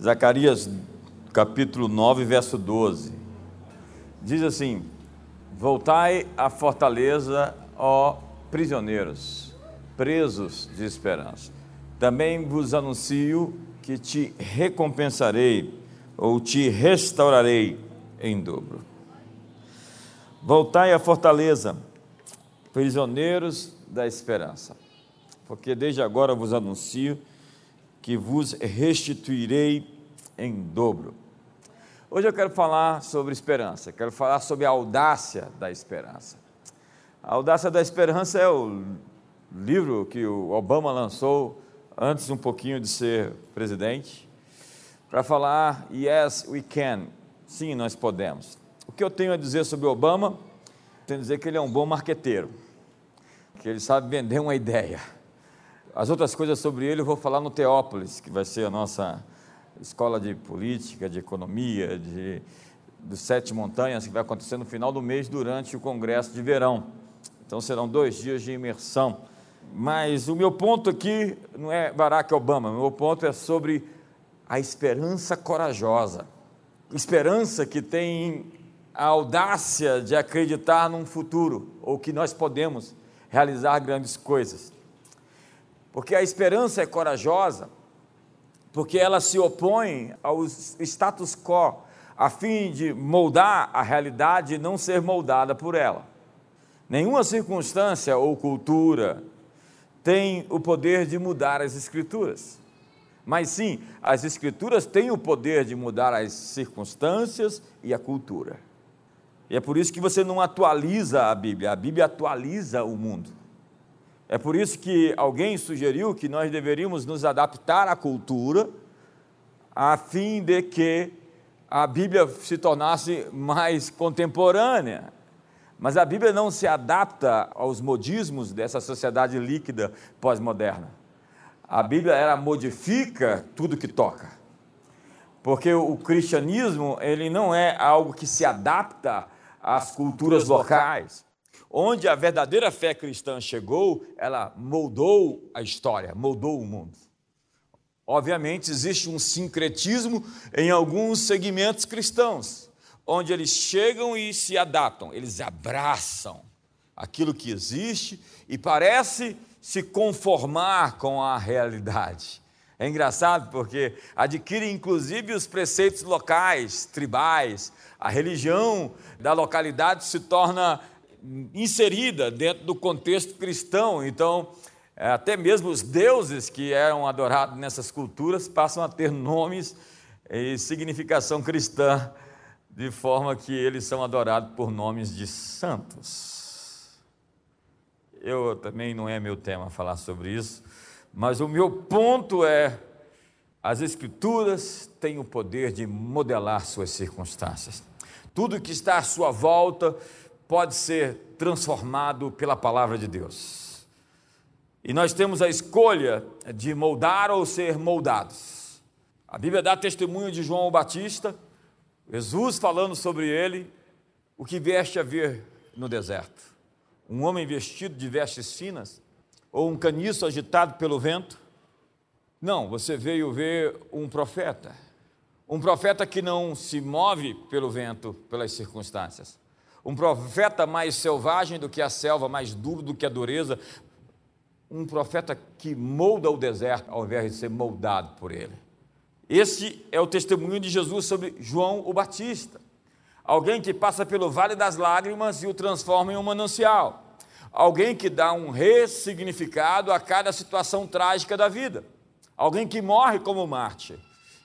Zacarias capítulo 9, verso 12. Diz assim: Voltai à fortaleza, ó prisioneiros, presos de esperança. Também vos anuncio que te recompensarei ou te restaurarei em dobro. Voltai à fortaleza, prisioneiros da esperança, porque desde agora vos anuncio que vos restituirei em dobro. Hoje eu quero falar sobre esperança, quero falar sobre a audácia da esperança. A audácia da esperança é o livro que o Obama lançou antes um pouquinho de ser presidente, para falar yes we can, sim nós podemos. O que eu tenho a dizer sobre Obama? Tenho a dizer que ele é um bom marqueteiro, que ele sabe vender uma ideia. As outras coisas sobre ele eu vou falar no Teópolis, que vai ser a nossa escola de política, de economia, de, dos Sete Montanhas, que vai acontecer no final do mês durante o congresso de verão. Então serão dois dias de imersão. Mas o meu ponto aqui não é Barack Obama, o meu ponto é sobre a esperança corajosa. Esperança que tem a audácia de acreditar num futuro, ou que nós podemos realizar grandes coisas. Porque a esperança é corajosa, porque ela se opõe ao status quo, a fim de moldar a realidade e não ser moldada por ela. Nenhuma circunstância ou cultura tem o poder de mudar as Escrituras. Mas sim, as Escrituras têm o poder de mudar as circunstâncias e a cultura. E é por isso que você não atualiza a Bíblia, a Bíblia atualiza o mundo. É por isso que alguém sugeriu que nós deveríamos nos adaptar à cultura, a fim de que a Bíblia se tornasse mais contemporânea. Mas a Bíblia não se adapta aos modismos dessa sociedade líquida pós-moderna. A Bíblia ela modifica tudo que toca. Porque o cristianismo, ele não é algo que se adapta às culturas locais. Onde a verdadeira fé cristã chegou, ela moldou a história, moldou o mundo. Obviamente, existe um sincretismo em alguns segmentos cristãos, onde eles chegam e se adaptam, eles abraçam aquilo que existe e parece se conformar com a realidade. É engraçado porque adquire inclusive os preceitos locais, tribais, a religião da localidade se torna inserida dentro do contexto cristão. Então, é, até mesmo os deuses que eram adorados nessas culturas passam a ter nomes e significação cristã, de forma que eles são adorados por nomes de santos. Eu também não é meu tema falar sobre isso, mas o meu ponto é: as Escrituras têm o poder de modelar suas circunstâncias. Tudo que está à sua volta pode ser transformado pela palavra de Deus. E nós temos a escolha de moldar ou ser moldados. A Bíblia dá testemunho de João Batista, Jesus falando sobre ele, o que veste a ver no deserto. Um homem vestido de vestes finas, ou um caniço agitado pelo vento. Não, você veio ver um profeta. Um profeta que não se move pelo vento, pelas circunstâncias um profeta mais selvagem do que a selva, mais duro do que a dureza, um profeta que molda o deserto ao invés de ser moldado por ele. Esse é o testemunho de Jesus sobre João o Batista. Alguém que passa pelo vale das lágrimas e o transforma em um manancial. Alguém que dá um ressignificado a cada situação trágica da vida. Alguém que morre como Marte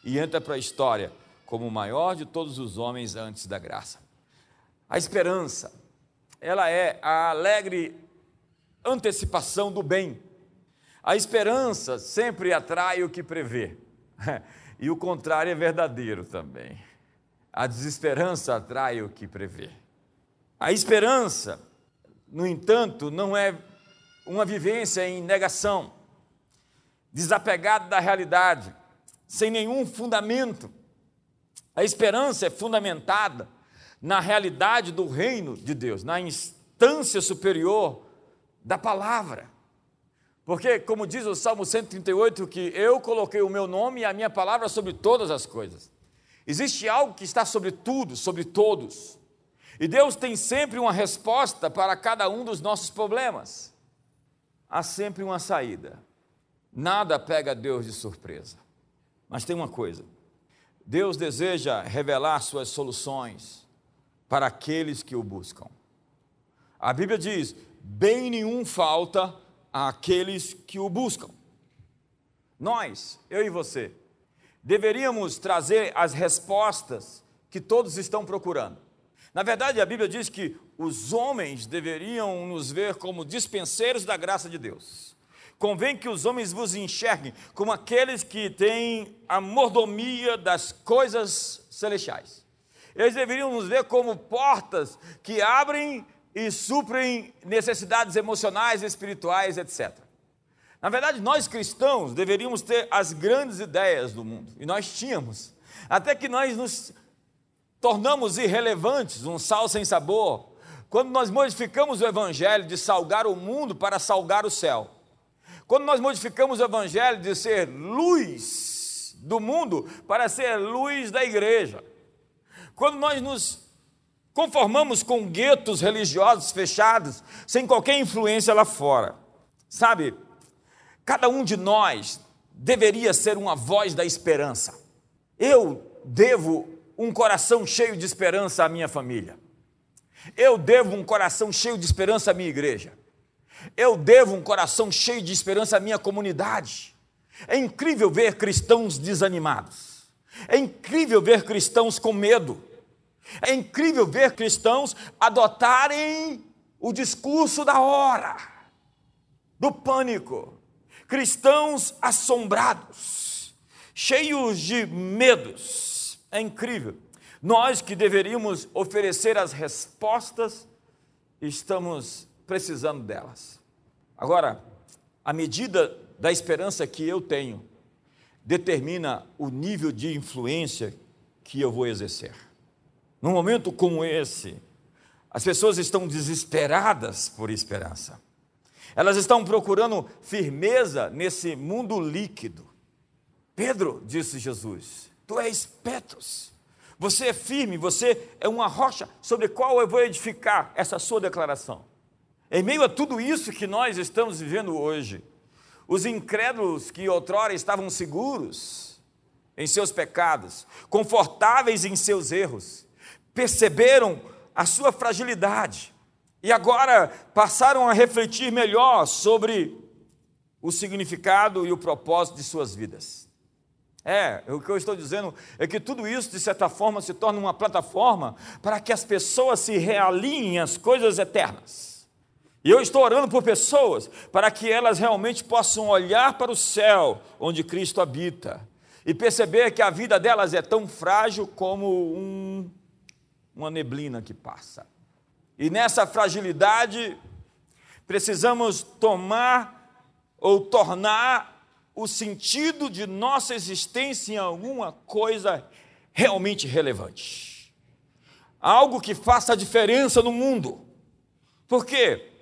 e entra para a história como o maior de todos os homens antes da graça. A esperança, ela é a alegre antecipação do bem. A esperança sempre atrai o que prevê. E o contrário é verdadeiro também. A desesperança atrai o que prevê. A esperança, no entanto, não é uma vivência em negação, desapegada da realidade, sem nenhum fundamento. A esperança é fundamentada na realidade do reino de Deus, na instância superior da palavra. Porque, como diz o Salmo 138, que eu coloquei o meu nome e a minha palavra sobre todas as coisas. Existe algo que está sobre tudo, sobre todos. E Deus tem sempre uma resposta para cada um dos nossos problemas. Há sempre uma saída. Nada pega Deus de surpresa. Mas tem uma coisa: Deus deseja revelar suas soluções para aqueles que o buscam. A Bíblia diz: bem nenhum falta àqueles que o buscam. Nós, eu e você, deveríamos trazer as respostas que todos estão procurando. Na verdade, a Bíblia diz que os homens deveriam nos ver como dispenseiros da graça de Deus. Convém que os homens vos enxerguem como aqueles que têm a mordomia das coisas celestiais. Eles deveriam nos ver como portas que abrem e suprem necessidades emocionais, espirituais, etc. Na verdade, nós cristãos deveríamos ter as grandes ideias do mundo, e nós tínhamos, até que nós nos tornamos irrelevantes, um sal sem sabor, quando nós modificamos o evangelho de salgar o mundo para salgar o céu. Quando nós modificamos o evangelho de ser luz do mundo para ser luz da igreja. Quando nós nos conformamos com guetos religiosos fechados, sem qualquer influência lá fora. Sabe, cada um de nós deveria ser uma voz da esperança. Eu devo um coração cheio de esperança à minha família. Eu devo um coração cheio de esperança à minha igreja. Eu devo um coração cheio de esperança à minha comunidade. É incrível ver cristãos desanimados. É incrível ver cristãos com medo. É incrível ver cristãos adotarem o discurso da hora, do pânico. Cristãos assombrados, cheios de medos. É incrível. Nós que deveríamos oferecer as respostas, estamos precisando delas. Agora, a medida da esperança que eu tenho determina o nível de influência que eu vou exercer. Num momento como esse, as pessoas estão desesperadas por esperança. Elas estão procurando firmeza nesse mundo líquido. Pedro, disse Jesus, tu és Petros. Você é firme, você é uma rocha sobre qual eu vou edificar essa sua declaração. Em meio a tudo isso que nós estamos vivendo hoje, os incrédulos que outrora estavam seguros em seus pecados, confortáveis em seus erros, perceberam a sua fragilidade e agora passaram a refletir melhor sobre o significado e o propósito de suas vidas. É, o que eu estou dizendo é que tudo isso, de certa forma, se torna uma plataforma para que as pessoas se realinhem às coisas eternas. E eu estou orando por pessoas para que elas realmente possam olhar para o céu onde Cristo habita e perceber que a vida delas é tão frágil como um uma neblina que passa. E nessa fragilidade, precisamos tomar ou tornar o sentido de nossa existência em alguma coisa realmente relevante. Algo que faça diferença no mundo. Por quê?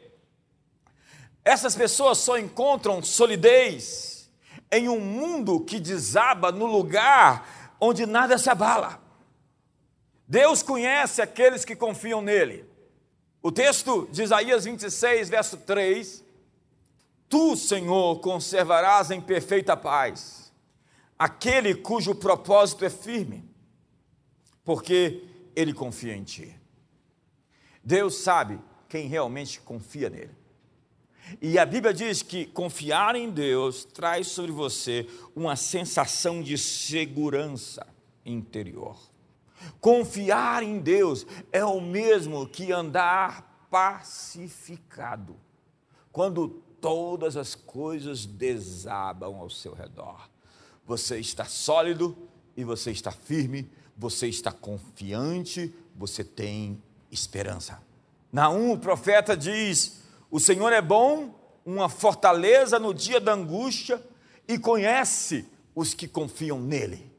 Essas pessoas só encontram solidez em um mundo que desaba no lugar onde nada se abala. Deus conhece aqueles que confiam nele. O texto de Isaías 26, verso 3: Tu, Senhor, conservarás em perfeita paz aquele cujo propósito é firme, porque ele confia em ti. Deus sabe quem realmente confia nele. E a Bíblia diz que confiar em Deus traz sobre você uma sensação de segurança interior. Confiar em Deus é o mesmo que andar pacificado, quando todas as coisas desabam ao seu redor. Você está sólido e você está firme, você está confiante, você tem esperança. Naum, o profeta, diz: O Senhor é bom, uma fortaleza no dia da angústia e conhece os que confiam nele.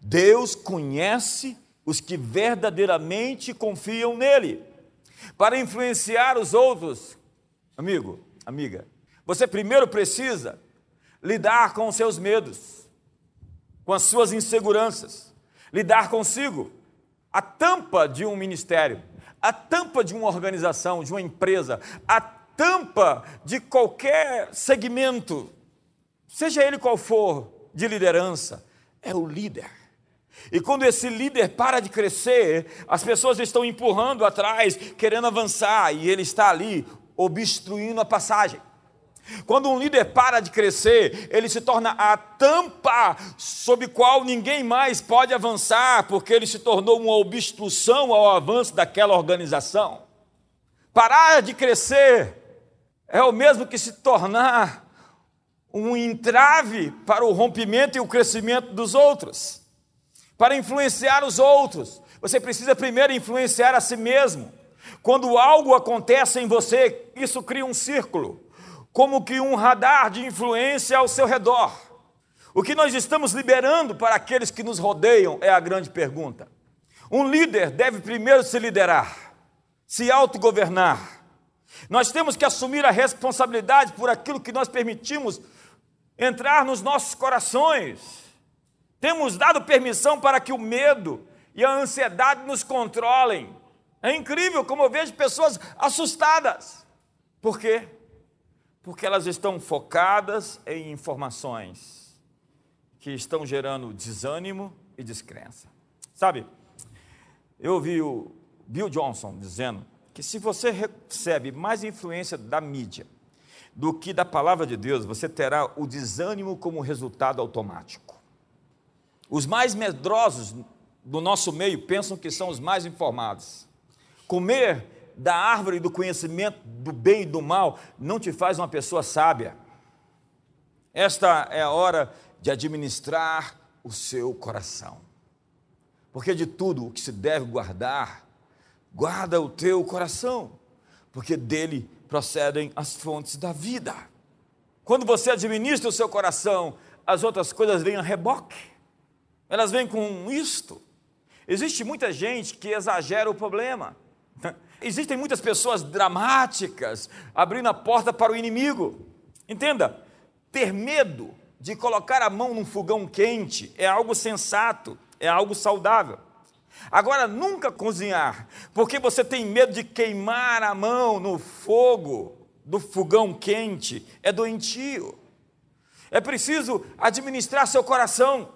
Deus conhece os que verdadeiramente confiam nele, para influenciar os outros. Amigo, amiga, Você primeiro precisa lidar com os seus medos, com as suas inseguranças, lidar consigo. A tampa de um ministério, a tampa de uma organização, de uma empresa, a tampa de qualquer segmento, seja ele qual for, de liderança, é o líder. E quando esse líder para de crescer, as pessoas estão empurrando atrás, querendo avançar, e ele está ali obstruindo a passagem. Quando um líder para de crescer, ele se torna a tampa sob qual ninguém mais pode avançar, porque ele se tornou uma obstrução ao avanço daquela organização. Parar de crescer é o mesmo que se tornar um entrave para o rompimento e o crescimento dos outros. Para influenciar os outros, você precisa primeiro influenciar a si mesmo. Quando algo acontece em você, isso cria um círculo, como que um radar de influência ao seu redor. O que nós estamos liberando para aqueles que nos rodeiam é a grande pergunta. Um líder deve primeiro se liderar, se autogovernar. Nós temos que assumir a responsabilidade por aquilo que nós permitimos entrar nos nossos corações. Temos dado permissão para que o medo e a ansiedade nos controlem. É incrível como eu vejo pessoas assustadas. Por quê? Porque elas estão focadas em informações que estão gerando desânimo e descrença. Sabe, eu ouvi o Bill Johnson dizendo que se você recebe mais influência da mídia do que da palavra de Deus, você terá o desânimo como resultado automático. Os mais medrosos do nosso meio pensam que são os mais informados. Comer da árvore do conhecimento do bem e do mal não te faz uma pessoa sábia. Esta é a hora de administrar o seu coração. Porque de tudo o que se deve guardar, guarda o teu coração, porque dele procedem as fontes da vida. Quando você administra o seu coração, as outras coisas vêm a reboque. Elas vêm com isto. Existe muita gente que exagera o problema. Existem muitas pessoas dramáticas abrindo a porta para o inimigo. Entenda, ter medo de colocar a mão num fogão quente é algo sensato, é algo saudável. Agora, nunca cozinhar, porque você tem medo de queimar a mão no fogo do fogão quente, é doentio. É preciso administrar seu coração.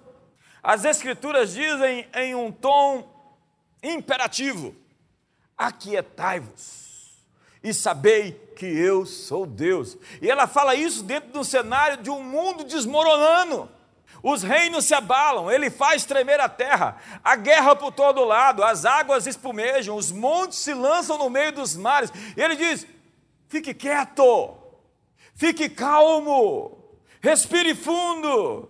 As Escrituras dizem em um tom imperativo: aquietai-vos e sabei que eu sou Deus. E ela fala isso dentro do cenário de um mundo desmoronando. Os reinos se abalam, ele faz tremer a terra, a guerra por todo lado, as águas espumejam, os montes se lançam no meio dos mares. E ele diz: fique quieto, fique calmo, respire fundo.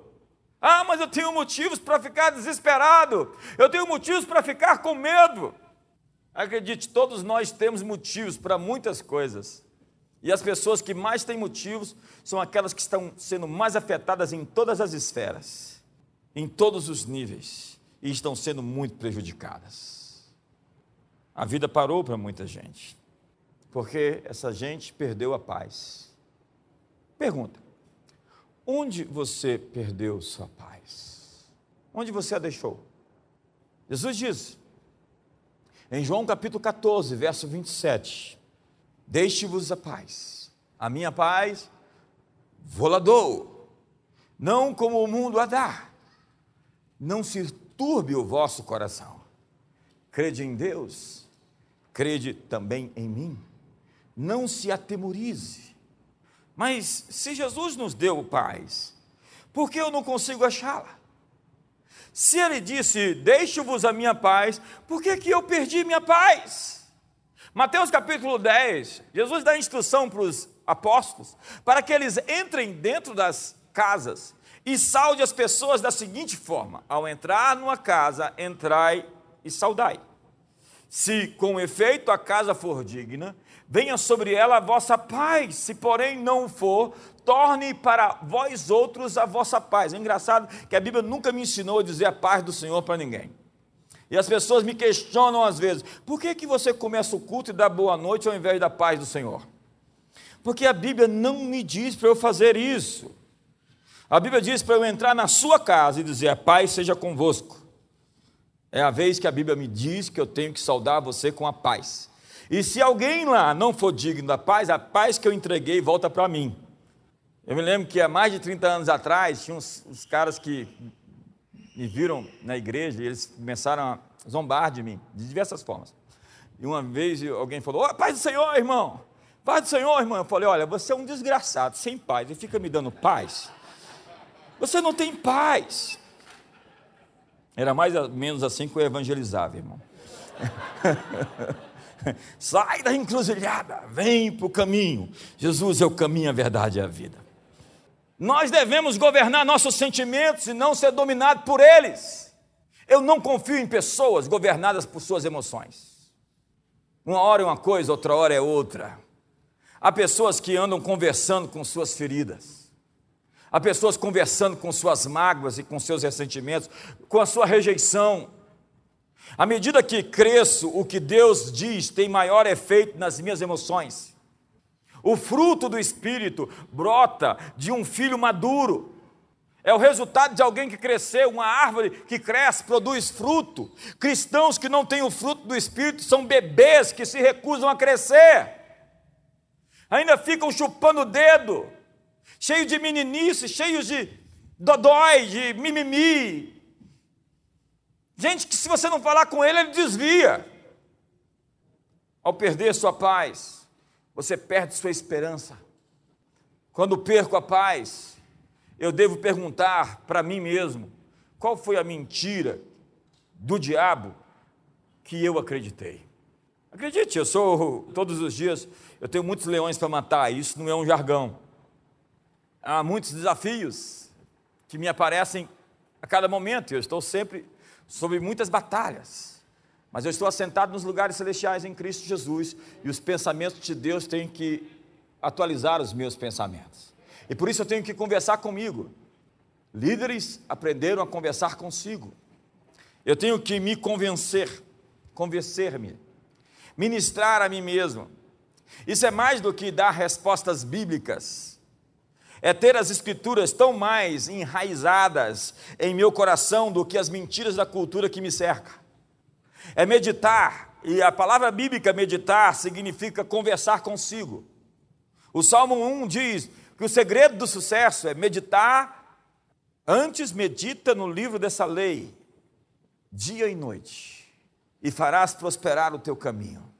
Ah, mas eu tenho motivos para ficar desesperado, eu tenho motivos para ficar com medo. Acredite, todos nós temos motivos para muitas coisas. E as pessoas que mais têm motivos são aquelas que estão sendo mais afetadas em todas as esferas, em todos os níveis, e estão sendo muito prejudicadas. A vida parou para muita gente, porque essa gente perdeu a paz. Pergunta: onde você perdeu sua paz? Onde você a deixou? Jesus diz, em João capítulo 14, verso 27, Deixe-vos a paz. A minha paz vou-la dou, não como o mundo a dá. Não se turbe o vosso coração. Crede em Deus, crede também em mim. Não se atemorize. Mas se Jesus nos deu paz, por que eu não consigo achá-la? Se ele disse, deixo-vos a minha paz, por que, que eu perdi minha paz? Mateus capítulo 10, Jesus dá instrução para os apóstolos para que eles entrem dentro das casas e saude as pessoas da seguinte forma: ao entrar numa casa, entrai e saudai. Se com efeito a casa for digna, venha sobre ela a vossa paz, se porém não for, torne para vós outros a vossa paz. É engraçado que a Bíblia nunca me ensinou a dizer a paz do Senhor para ninguém. E as pessoas me questionam às vezes: por que, que você começa o culto e dá boa noite ao invés da paz do Senhor? Porque a Bíblia não me diz para eu fazer isso. A Bíblia diz para eu entrar na sua casa e dizer: a paz seja convosco. É a vez que a Bíblia me diz que eu tenho que saudar você com a paz. E se alguém lá não for digno da paz, a paz que eu entreguei volta para mim. Eu me lembro que há mais de 30 anos atrás, tinha uns, uns caras que me viram na igreja e eles começaram a zombar de mim, de diversas formas. E uma vez alguém falou: oh, Paz do Senhor, irmão! Paz do Senhor, irmão! Eu falei: Olha, você é um desgraçado, sem paz, e fica me dando paz. Você não tem paz. Era mais ou menos assim que eu evangelizava, irmão. Sai da encruzilhada, vem para o caminho. Jesus é o caminho, a verdade e a vida. Nós devemos governar nossos sentimentos e não ser dominados por eles. Eu não confio em pessoas governadas por suas emoções. Uma hora é uma coisa, outra hora é outra. Há pessoas que andam conversando com suas feridas. Há pessoas conversando com suas mágoas e com seus ressentimentos, com a sua rejeição. À medida que cresço, o que Deus diz tem maior efeito nas minhas emoções. O fruto do Espírito brota de um filho maduro. É o resultado de alguém que cresceu, uma árvore que cresce, produz fruto. Cristãos que não têm o fruto do Espírito são bebês que se recusam a crescer. Ainda ficam chupando o dedo, cheio de meninice, cheios de dodói, de mimimi. Gente que se você não falar com ele, ele desvia. Ao perder sua paz, você perde sua esperança. Quando perco a paz, eu devo perguntar para mim mesmo: qual foi a mentira do diabo que eu acreditei? Acredite, eu sou todos os dias, eu tenho muitos leões para matar, isso não é um jargão há muitos desafios que me aparecem a cada momento, eu estou sempre sobre muitas batalhas, mas eu estou assentado nos lugares celestiais em Cristo Jesus e os pensamentos de Deus têm que atualizar os meus pensamentos. E por isso eu tenho que conversar comigo. Líderes aprenderam a conversar consigo. Eu tenho que me convencer, convencer-me, ministrar a mim mesmo. Isso é mais do que dar respostas bíblicas é ter as escrituras tão mais enraizadas em meu coração do que as mentiras da cultura que me cerca. É meditar, e a palavra bíblica meditar significa conversar consigo. O Salmo 1 diz que o segredo do sucesso é meditar, antes medita no livro dessa lei, dia e noite, e farás prosperar o teu caminho.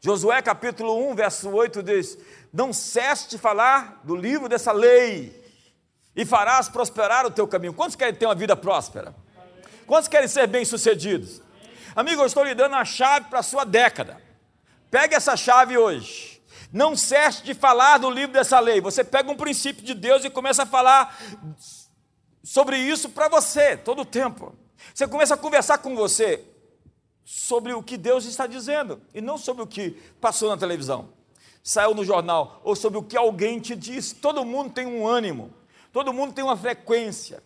Josué capítulo 1, verso 8 diz: Não cesse de falar do livro dessa lei, e farás prosperar o teu caminho. Quantos querem ter uma vida próspera? Quantos querem ser bem-sucedidos? Amigo, eu estou lhe dando a chave para a sua década. Pegue essa chave hoje. Não cesse de falar do livro dessa lei. Você pega um princípio de Deus e começa a falar sobre isso para você todo o tempo. Você começa a conversar com você sobre o que Deus está dizendo e não sobre o que passou na televisão, saiu no jornal ou sobre o que alguém te disse. Todo mundo tem um ânimo, todo mundo tem uma frequência.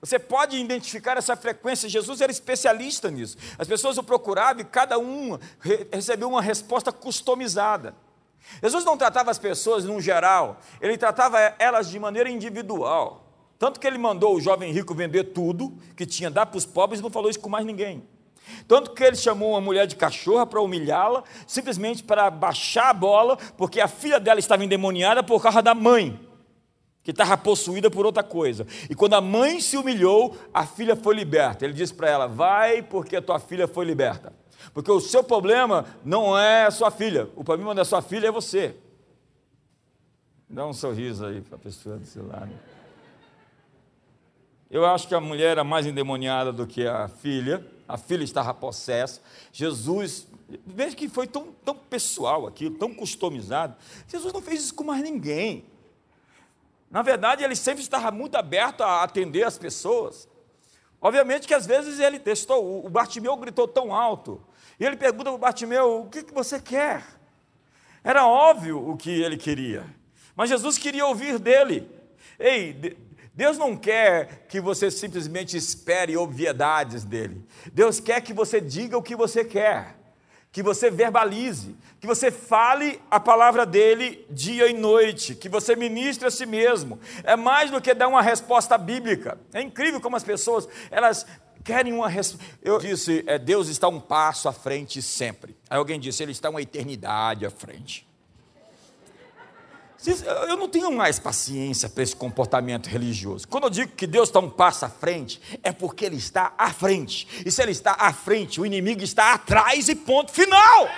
Você pode identificar essa frequência. Jesus era especialista nisso. As pessoas o procuravam e cada um recebeu uma resposta customizada. Jesus não tratava as pessoas num geral, ele tratava elas de maneira individual. Tanto que ele mandou o jovem rico vender tudo que tinha, dar para os pobres e não falou isso com mais ninguém. Tanto que ele chamou uma mulher de cachorra para humilhá-la, simplesmente para baixar a bola, porque a filha dela estava endemoniada por causa da mãe, que estava possuída por outra coisa. E quando a mãe se humilhou, a filha foi liberta. Ele disse para ela: Vai, porque a tua filha foi liberta. Porque o seu problema não é a sua filha, o problema da sua filha é você. Dá um sorriso aí para a pessoa do seu lado. Eu acho que a mulher era mais endemoniada do que a filha a filha estava possessa. Jesus, veja que foi tão, tão pessoal aquilo, tão customizado. Jesus não fez isso com mais ninguém. Na verdade, ele sempre estava muito aberto a atender as pessoas. Obviamente que às vezes ele testou, o Bartimeu gritou tão alto, e ele pergunta para o Bartimeu: o que, que você quer? Era óbvio o que ele queria, mas Jesus queria ouvir dele. Ei, Deus não quer que você simplesmente espere obviedades dele. Deus quer que você diga o que você quer. Que você verbalize, que você fale a palavra dele dia e noite, que você ministre a si mesmo. É mais do que dar uma resposta bíblica. É incrível como as pessoas, elas querem uma resposta. Eu disse, é, Deus está um passo à frente sempre. Aí alguém disse, ele está uma eternidade à frente. Eu não tenho mais paciência para esse comportamento religioso. Quando eu digo que Deus está um passo à frente, é porque Ele está à frente. E se Ele está à frente, o inimigo está atrás e ponto final.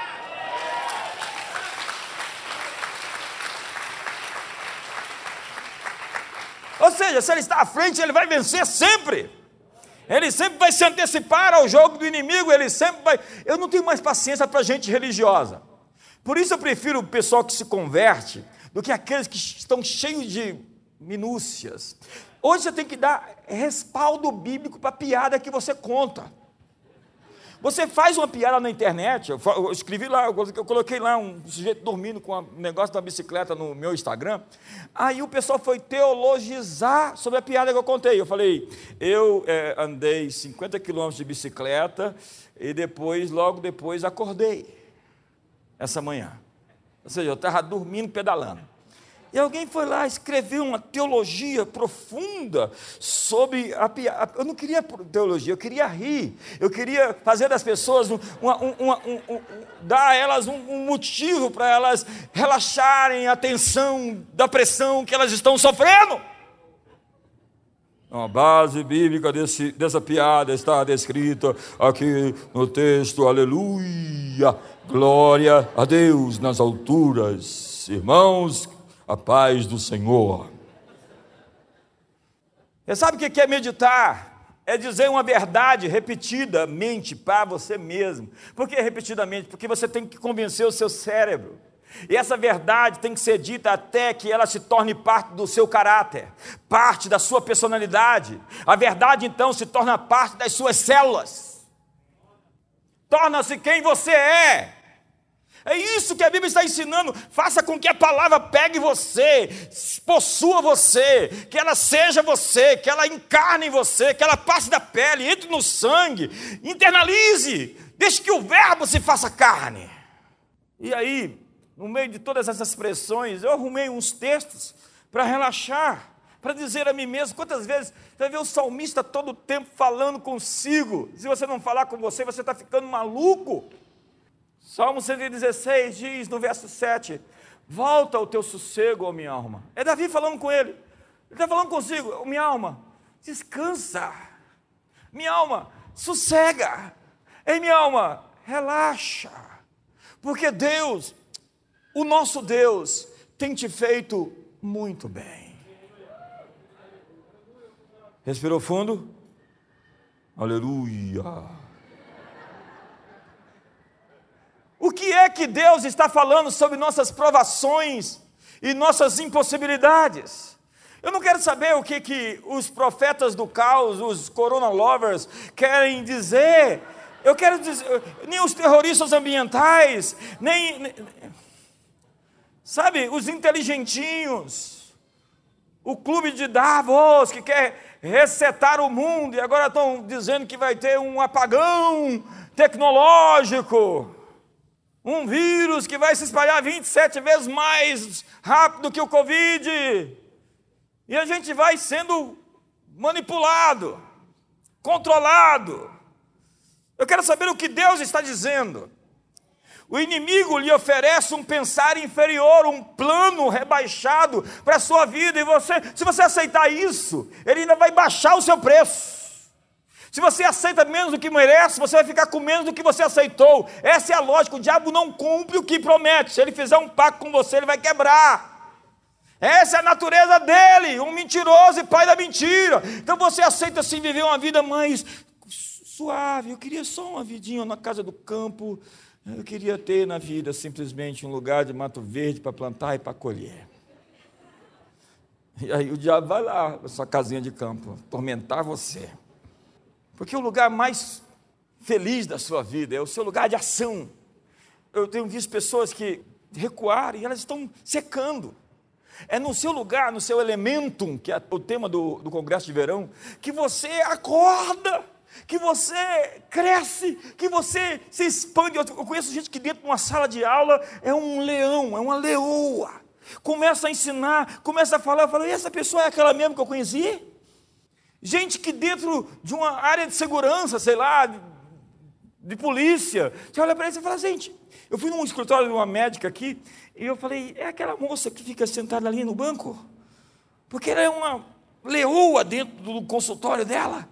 Ou seja, se Ele está à frente, Ele vai vencer sempre. Ele sempre vai se antecipar ao jogo do inimigo, ele sempre vai. Eu não tenho mais paciência para gente religiosa. Por isso eu prefiro o pessoal que se converte do que aqueles que estão cheios de minúcias. Hoje você tem que dar respaldo bíblico para a piada que você conta. Você faz uma piada na internet, eu, eu escrevi lá, eu coloquei lá um sujeito dormindo com um negócio da bicicleta no meu Instagram. Aí o pessoal foi teologizar sobre a piada que eu contei. Eu falei, eu é, andei 50 quilômetros de bicicleta e depois, logo depois, acordei essa manhã. Ou seja, eu estava dormindo pedalando. E alguém foi lá escrever uma teologia profunda sobre a piada. Eu não queria teologia, eu queria rir. Eu queria fazer das pessoas, uma, uma, um, um, dar a elas um, motivo para elas relaxarem a tensão da pressão que elas estão sofrendo. A base bíblica desse, dessa piada está descrita aqui no texto, aleluia. Glória a Deus nas alturas. Irmãos, a paz do Senhor. Você sabe o que é meditar? É dizer uma verdade repetidamente para você mesmo. Por que repetidamente? Porque você tem que convencer o seu cérebro. E essa verdade tem que ser dita até que ela se torne parte do seu caráter, parte da sua personalidade. A verdade então se torna parte das suas células torna-se quem você é. É isso que a Bíblia está ensinando. Faça com que a palavra pegue você, possua você, que ela seja você, que ela encarne em você, que ela passe da pele, entre no sangue, internalize, deixe que o Verbo se faça carne. E aí, no meio de todas essas pressões, eu arrumei uns textos para relaxar para dizer a mim mesmo. Quantas vezes você ver o salmista todo o tempo falando consigo? Se você não falar com você, você está ficando maluco. Salmo 116 diz no verso 7: Volta ao teu sossego, ó minha alma. É Davi falando com ele. Ele está falando consigo, oh, minha alma, descansa. Minha alma, sossega. Ei, minha alma, relaxa. Porque Deus, o nosso Deus, tem te feito muito bem. Respirou fundo? Aleluia. O que é que Deus está falando sobre nossas provações e nossas impossibilidades? Eu não quero saber o que, que os profetas do caos, os corona lovers, querem dizer. Eu quero dizer, nem os terroristas ambientais, nem, nem sabe, os inteligentinhos, o clube de Davos que quer resetar o mundo e agora estão dizendo que vai ter um apagão tecnológico, um vírus que vai se espalhar 27 vezes mais rápido que o Covid, e a gente vai sendo manipulado, controlado. Eu quero saber o que Deus está dizendo. O inimigo lhe oferece um pensar inferior, um plano rebaixado para a sua vida, e você, se você aceitar isso, ele ainda vai baixar o seu preço. Se você aceita menos do que merece, você vai ficar com menos do que você aceitou. Essa é a lógica. O diabo não cumpre o que promete. Se ele fizer um pacto com você, ele vai quebrar. Essa é a natureza dele, um mentiroso e pai da mentira. Então você aceita assim viver uma vida mais suave. Eu queria só uma vidinha na casa do campo, eu queria ter na vida simplesmente um lugar de mato verde para plantar e para colher. E aí o diabo vai lá sua casinha de campo, tormentar você. Porque o lugar mais feliz da sua vida é o seu lugar de ação. Eu tenho visto pessoas que recuaram e elas estão secando. É no seu lugar, no seu elementum, que é o tema do, do congresso de verão, que você acorda que você cresce, que você se expande. Eu conheço gente que dentro de uma sala de aula é um leão, é uma leoa. Começa a ensinar, começa a falar, fala, e essa pessoa é aquela mesmo que eu conheci? Gente que dentro de uma área de segurança, sei lá, de, polícia, você olha para ele e fala, gente, eu fui num escritório de uma médica aqui, e eu falei, é aquela moça que fica sentada ali no banco? Porque ela é uma leoa dentro do consultório dela.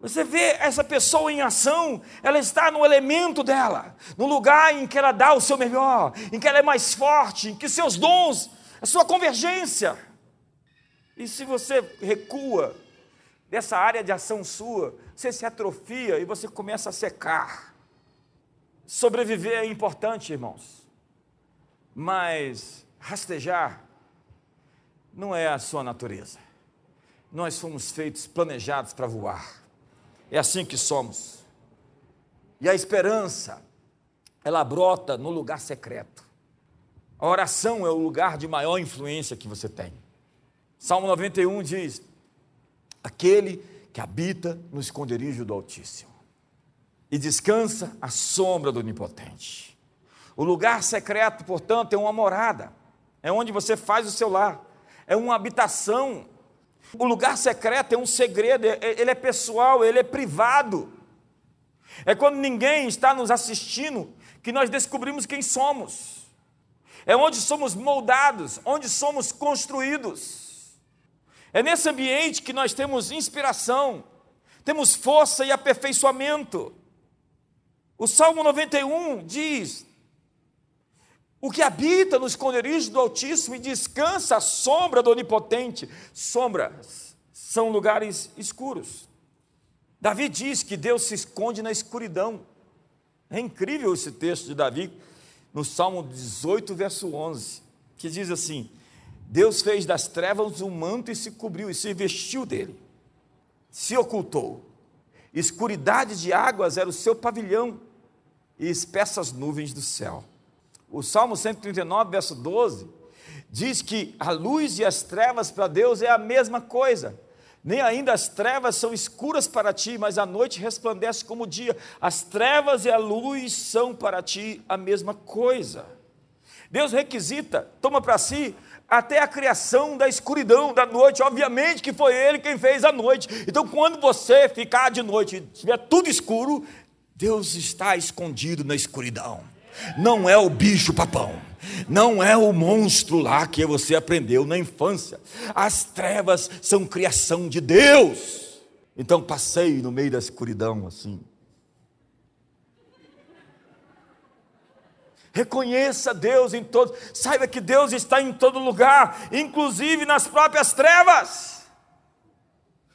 Você vê essa pessoa em ação, ela está no elemento dela, no lugar em que ela dá o seu melhor, em que ela é mais forte, em que seus dons, a sua convergência. E se você recua dessa área de ação sua, você se atrofia e você começa a secar. Sobreviver é importante, irmãos, mas rastejar não é a sua natureza. Nós fomos feitos, planejados para voar. É assim que somos. E a esperança, ela brota no lugar secreto. A oração é o lugar de maior influência que você tem. Salmo 91 diz: Aquele que habita no esconderijo do Altíssimo e descansa à sombra do Onipotente. O lugar secreto, portanto, é uma morada, é onde você faz o seu lar, é uma habitação o lugar secreto é um segredo, é, ele é pessoal, ele é privado. É quando ninguém está nos assistindo que nós descobrimos quem somos. É onde somos moldados, onde somos construídos. É nesse ambiente que nós temos inspiração, temos força e aperfeiçoamento. O Salmo 91 diz: O que habita no esconderijo do Altíssimo e descansa à sombra do Onipotente. Sombras são lugares escuros. Davi diz que Deus se esconde na escuridão. É incrível esse texto de Davi, no Salmo 18, verso 11, que diz assim: Deus fez das trevas um manto e se cobriu, e se vestiu dele, se ocultou. Escuridade de águas era o seu pavilhão, e espessas nuvens do céu. O Salmo 139, verso 12, diz que a luz e as trevas para Deus é a mesma coisa. Nem ainda as trevas são escuras para ti, mas a noite resplandece como o dia. As trevas e a luz são para ti a mesma coisa. Deus requisita, toma para si até a criação da escuridão da noite. Obviamente que foi Ele quem fez a noite. Então, quando você ficar de noite e tiver tudo escuro, Deus está escondido na escuridão não é o bicho papão, não é o monstro lá que você aprendeu na infância. As trevas são criação de Deus. Então passei no meio da escuridão assim. Reconheça Deus em todo, saiba que Deus está em todo lugar, inclusive nas próprias trevas.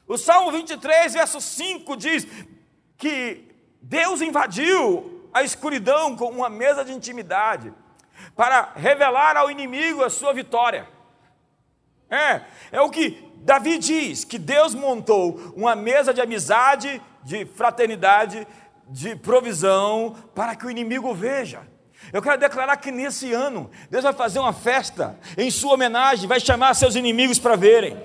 O Salmo 23, verso 5 diz que Deus invadiu a escuridão com uma mesa de intimidade, para revelar ao inimigo a sua vitória. É, é o que Davi diz: que Deus montou uma mesa de amizade, de fraternidade, de provisão, para que o inimigo veja. Eu quero declarar que nesse ano, Deus vai fazer uma festa em sua homenagem, vai chamar seus inimigos para verem.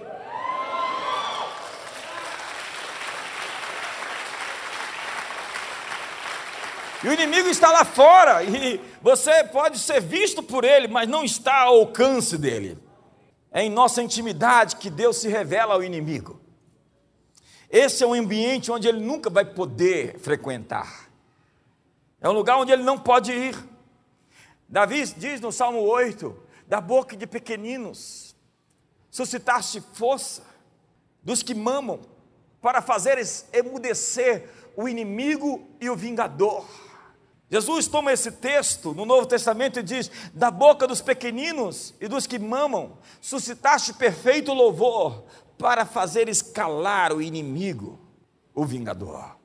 E o inimigo está lá fora e você pode ser visto por ele, mas não está ao alcance dele. É em nossa intimidade que Deus se revela ao inimigo. Esse é um ambiente onde ele nunca vai poder frequentar. É um lugar onde ele não pode ir. Davi diz no Salmo 8: da boca de pequeninos suscitaste força dos que mamam para fazeres emudecer o inimigo e o vingador. Jesus toma esse texto no Novo Testamento e diz: Da boca dos pequeninos e dos que mamam, suscitaste perfeito louvor para fazer escalar o inimigo, o vingador.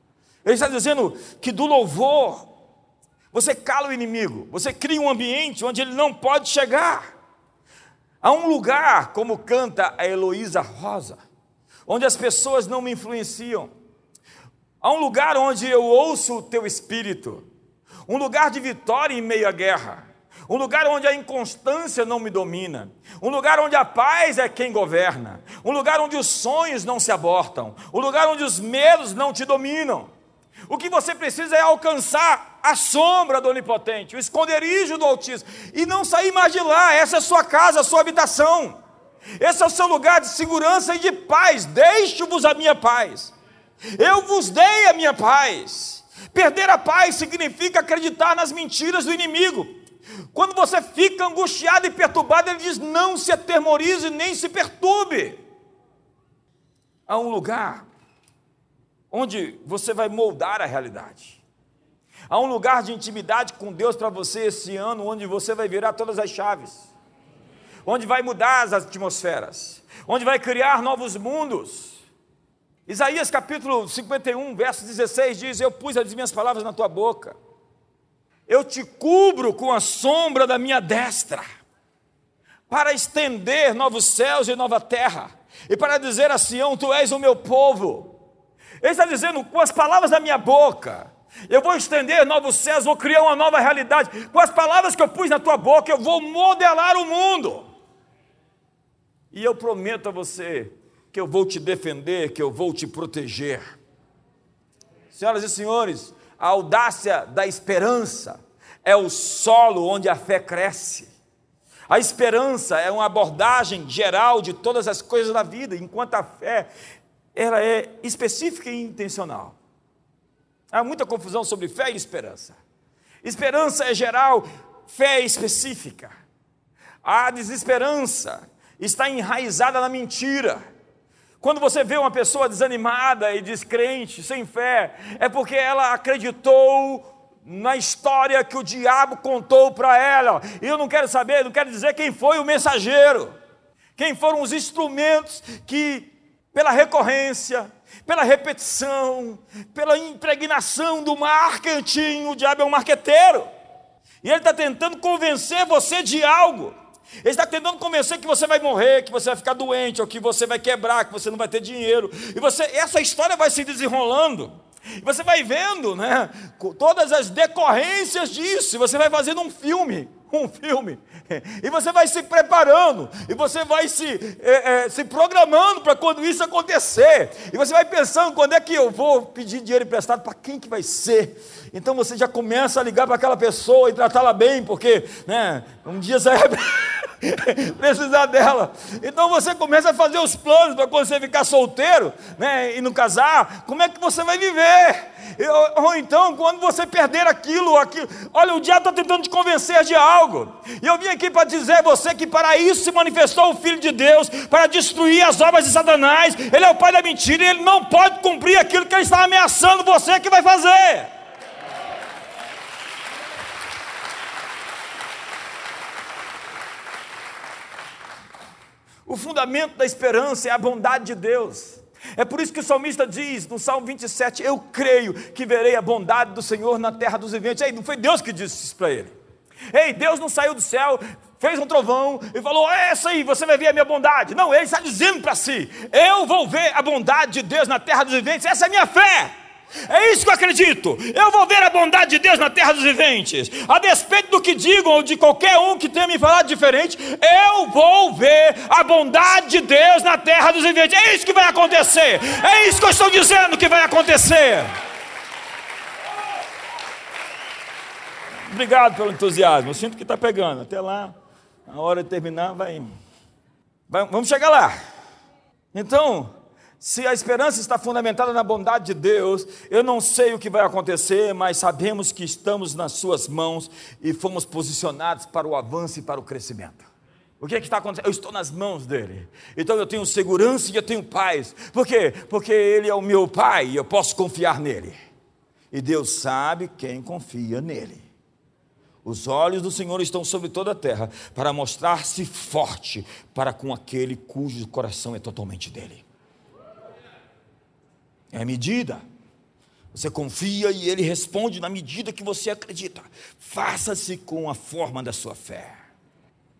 Ele está dizendo que do louvor você cala o inimigo, você cria um ambiente onde ele não pode chegar. Há um lugar, como canta a Heloísa Rosa, onde as pessoas não me influenciam. Há um lugar onde eu ouço o teu espírito um lugar de vitória em meio à guerra, um lugar onde a inconstância não me domina, um lugar onde a paz é quem governa, um lugar onde os sonhos não se abortam, um lugar onde os medos não te dominam. O que você precisa é alcançar a sombra do Onipotente, o esconderijo do Altíssimo, e não sair mais de lá. Essa é a sua casa, a sua habitação. Esse é o seu lugar de segurança e de paz. Deixe-vos a minha paz. Eu vos dei a minha paz. Perder a paz significa acreditar nas mentiras do inimigo. Quando você fica angustiado e perturbado, ele diz: não se atemorize nem se perturbe. Há um lugar onde você vai moldar a realidade. Há um lugar de intimidade com Deus para você esse ano, onde você vai virar todas as chaves, onde vai mudar as atmosferas, onde vai criar novos mundos. Isaías capítulo 51, verso 16 diz: Eu pus as minhas palavras na tua boca, eu te cubro com a sombra da minha destra, para estender novos céus e nova terra, e para dizer a Sião: Tu és o meu povo. Ele está dizendo, com as palavras da minha boca, eu vou estender novos céus, vou criar uma nova realidade. Com as palavras que eu pus na tua boca, eu vou modelar o mundo. E eu prometo a você que eu vou te defender, que eu vou te proteger. Senhoras e senhores, a audácia da esperança é o solo onde a fé cresce. A esperança é uma abordagem geral de todas as coisas da vida, enquanto a fé ela é específica e intencional. Há muita confusão sobre fé e esperança. Esperança é geral, fé é específica. A desesperança está enraizada na mentira. Quando você vê uma pessoa desanimada e descrente, sem fé, é porque ela acreditou na história que o diabo contou para ela. E eu não quero saber, não quero dizer quem foi o mensageiro, quem foram os instrumentos que pela recorrência, pela repetição, pela impregnação do marketing. O diabo é um marqueteiro. E ele está tentando convencer você de algo. Ele está tentando convencer que você vai morrer, que você vai ficar doente, ou que você vai quebrar, que você não vai ter dinheiro. E você, essa história vai se desenrolando. E você vai vendo, né, todas as decorrências disso. E você vai fazendo um filme um filme, e você vai se preparando, e você vai se, é, é, se programando para quando isso acontecer, e você vai pensando quando é que eu vou pedir dinheiro emprestado, para quem que vai ser, então você já começa a ligar para aquela pessoa e tratá-la bem, porque né, um dia você vai precisar dela. Então você começa a fazer os planos para quando você ficar solteiro né, e não casar, como é que você vai viver? Ou então, quando você perder aquilo, aquilo, olha, o diabo está tentando te convencer de algo. E eu vim aqui para dizer a você que para isso se manifestou o Filho de Deus, para destruir as obras de Satanás. Ele é o pai da mentira e ele não pode cumprir aquilo que ele está ameaçando você que vai fazer. O fundamento da esperança é a bondade de Deus. É por isso que o salmista diz no Salmo 27: Eu creio que verei a bondade do Senhor na terra dos viventes. Ei, não foi Deus que disse isso para ele. Ei, Deus não saiu do céu, fez um trovão e falou: É essa aí, você vai ver a minha bondade. Não, ele está dizendo para si: Eu vou ver a bondade de Deus na terra dos viventes, essa é a minha fé. É isso que eu acredito. Eu vou ver a bondade de Deus na terra dos viventes. A despeito do que digam ou de qualquer um que tenha me falado diferente, eu vou ver a bondade de Deus na terra dos viventes. É isso que vai acontecer. É isso que eu estou dizendo que vai acontecer. Obrigado pelo entusiasmo. Eu sinto que está pegando. Até lá, a hora de terminar, vai. vai vamos chegar lá. Então, se a esperança está fundamentada na bondade de Deus, eu não sei o que vai acontecer, mas sabemos que estamos nas Suas mãos e fomos posicionados para o avanço e para o crescimento. O que, é que está acontecendo? Eu estou nas mãos dele. Então eu tenho segurança e eu tenho paz. Por quê? Porque ele é o meu pai e eu posso confiar nele. E Deus sabe quem confia nele. Os olhos do Senhor estão sobre toda a terra para mostrar-se forte para com aquele cujo coração é totalmente dele. É a medida. Você confia e ele responde na medida que você acredita. Faça-se com a forma da sua fé.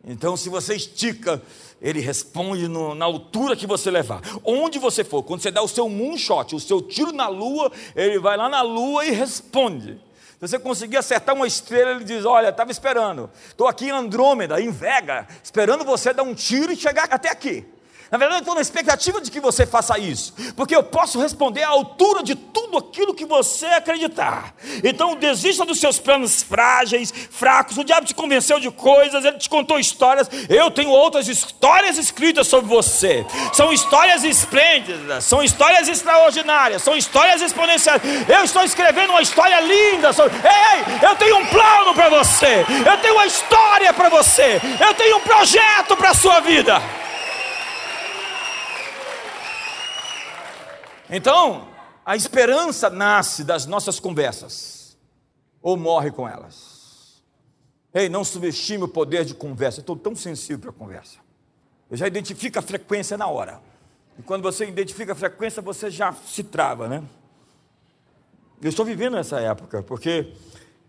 Então, se você estica, ele responde no, na altura que você levar. Onde você for, quando você dá o seu moonshot, o seu tiro na lua, ele vai lá na lua e responde. você conseguir acertar uma estrela, ele diz: Olha, estava esperando, estou aqui em Andrômeda, em Vega, esperando você dar um tiro e chegar até aqui. Na verdade, eu estou na expectativa de que você faça isso, porque eu posso responder à altura de tudo aquilo que você acreditar. Então, desista dos seus planos frágeis, fracos. O diabo te convenceu de coisas, ele te contou histórias. Eu tenho outras histórias escritas sobre você. São histórias esplêndidas, são histórias extraordinárias, são histórias exponenciais. Eu estou escrevendo uma história linda sobre. Ei, eu tenho um plano para você, eu tenho uma história para você, eu tenho um projeto para a sua vida. Então, a esperança nasce das nossas conversas, ou morre com elas. Ei, não subestime o poder de conversa. Estou tão sensível para a conversa. Eu já identifico a frequência na hora. E quando você identifica a frequência, você já se trava, né? Eu estou vivendo essa época, porque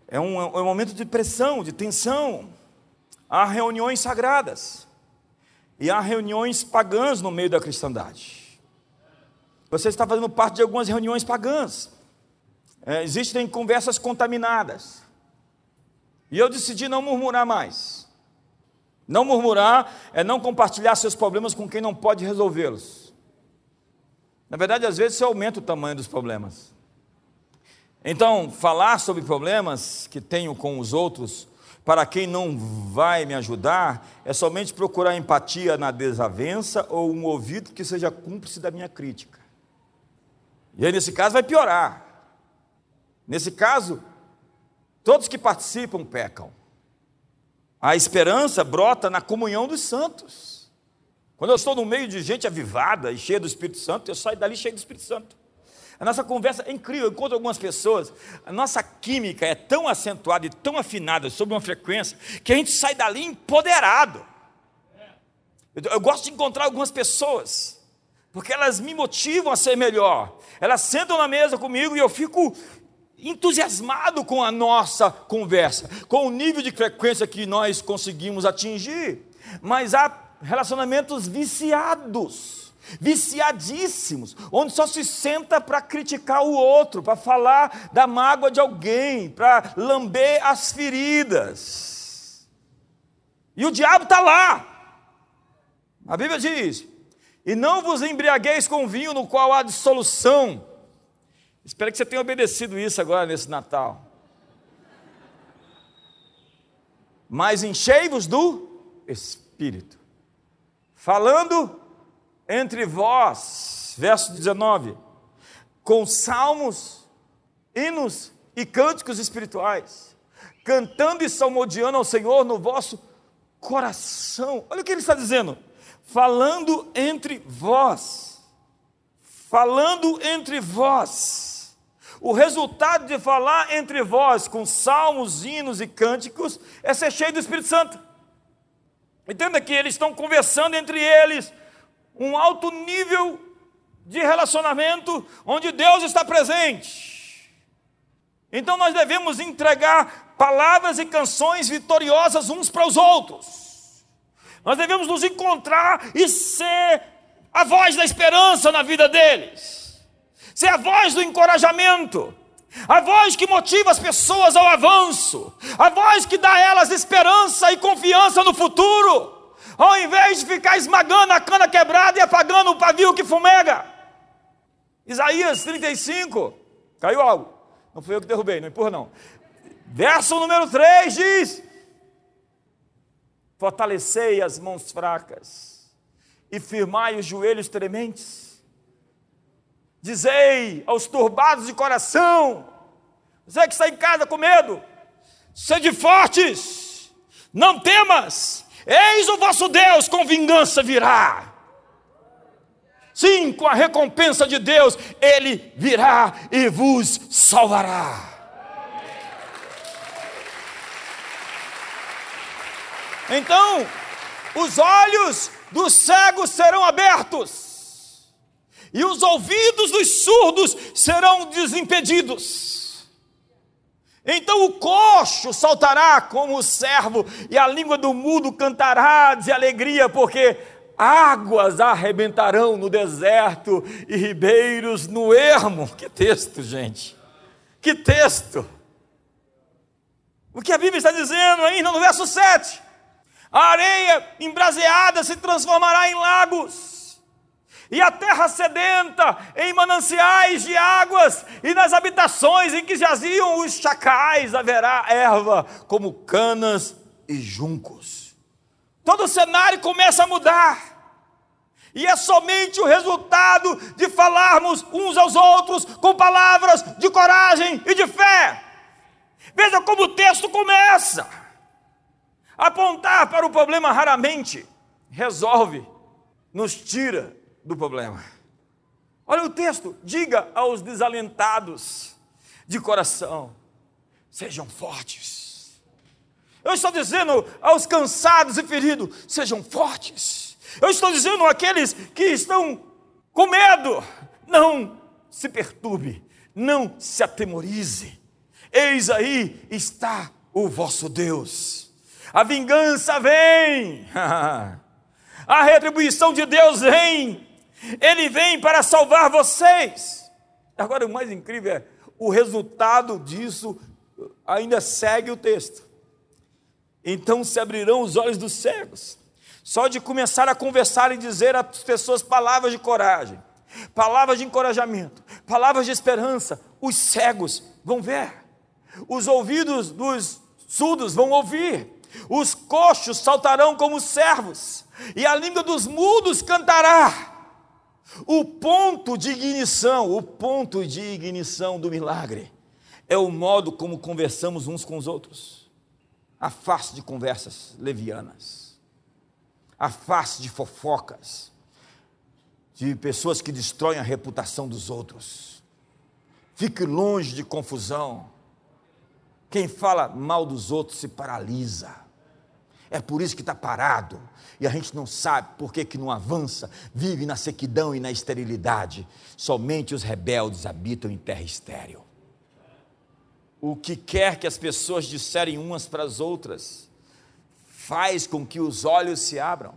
é um, é um momento de pressão, de tensão. Há reuniões sagradas. E há reuniões pagãs no meio da cristandade. Você está fazendo parte de algumas reuniões pagãs. É, existem conversas contaminadas. E eu decidi não murmurar mais. Não murmurar é não compartilhar seus problemas com quem não pode resolvê-los. Na verdade, às vezes você aumenta o tamanho dos problemas. Então, falar sobre problemas que tenho com os outros, para quem não vai me ajudar, é somente procurar empatia na desavença ou um ouvido que seja cúmplice da minha crítica. E aí, nesse caso, vai piorar. Nesse caso, todos que participam pecam. A esperança brota na comunhão dos santos. Quando eu estou no meio de gente avivada e cheia do Espírito Santo, eu saio dali cheio do Espírito Santo. A nossa conversa é incrível. Eu encontro algumas pessoas, a nossa química é tão acentuada e tão afinada sobre uma frequência que a gente sai dali empoderado. Eu, eu gosto de encontrar algumas pessoas porque elas me motivam a ser melhor. Elas sentam na mesa comigo e eu fico entusiasmado com a nossa conversa, com o nível de frequência que nós conseguimos atingir. Mas há relacionamentos viciados, viciadíssimos, onde só se senta para criticar o outro, para falar da mágoa de alguém, para lamber as feridas. E o diabo está lá. A Bíblia diz: e não vos embriagueis com vinho no qual há dissolução. Espero que você tenha obedecido isso agora nesse Natal. Mas enchei-vos do Espírito. Falando entre vós, verso 19, com salmos, hinos e cânticos espirituais, cantando e salmodiando ao Senhor no vosso coração. Olha o que ele está dizendo falando entre vós. Falando entre vós. O resultado de falar entre vós com salmos, hinos e cânticos é ser cheio do Espírito Santo. Entenda que eles estão conversando entre eles, um alto nível de relacionamento onde Deus está presente. Então nós devemos entregar palavras e canções vitoriosas uns para os outros. Nós devemos nos encontrar e ser a voz da esperança na vida deles, ser a voz do encorajamento, a voz que motiva as pessoas ao avanço, a voz que dá a elas esperança e confiança no futuro, ao invés de ficar esmagando a cana quebrada e apagando o pavio que fumega. Isaías 35, caiu algo, não foi eu que derrubei, não empurra não. Verso número 3 diz: fortalecei as mãos fracas e firmai os joelhos trementes. Dizei aos turbados de coração, você que está em casa com medo, sede fortes, não temas, eis o vosso Deus com vingança virá. Sim, com a recompensa de Deus, Ele virá e vos salvará. Então, os olhos dos cegos serão abertos, e os ouvidos dos surdos serão desimpedidos. Então o coxo saltará como o servo, e a língua do mudo cantará de alegria, porque águas arrebentarão no deserto e ribeiros no ermo. Que texto, gente! Que texto! O que a Bíblia está dizendo ainda no verso 7? A areia embraseada se transformará em lagos, e a terra sedenta em mananciais de águas, e nas habitações em que jaziam os chacais haverá erva, como canas e juncos. Todo o cenário começa a mudar. E é somente o resultado de falarmos uns aos outros com palavras de coragem e de fé. Veja como o texto começa. Apontar para o problema raramente resolve, nos tira do problema. Olha o texto: diga aos desalentados de coração, sejam fortes. Eu estou dizendo aos cansados e feridos, sejam fortes. Eu estou dizendo àqueles que estão com medo, não se perturbe, não se atemorize. Eis aí está o vosso Deus a vingança vem, a retribuição de Deus vem, Ele vem para salvar vocês. Agora, o mais incrível é o resultado disso, ainda segue o texto. Então se abrirão os olhos dos cegos, só de começar a conversar e dizer às pessoas palavras de coragem, palavras de encorajamento, palavras de esperança, os cegos vão ver, os ouvidos dos surdos vão ouvir, os coxos saltarão como servos, e a língua dos mudos cantará. O ponto de ignição, o ponto de ignição do milagre, é o modo como conversamos uns com os outros. A face de conversas levianas, a face de fofocas, de pessoas que destroem a reputação dos outros. Fique longe de confusão. Quem fala mal dos outros se paralisa. É por isso que está parado. E a gente não sabe por que, que não avança, vive na sequidão e na esterilidade. Somente os rebeldes habitam em terra estéril. O que quer que as pessoas disserem umas para as outras, faz com que os olhos se abram,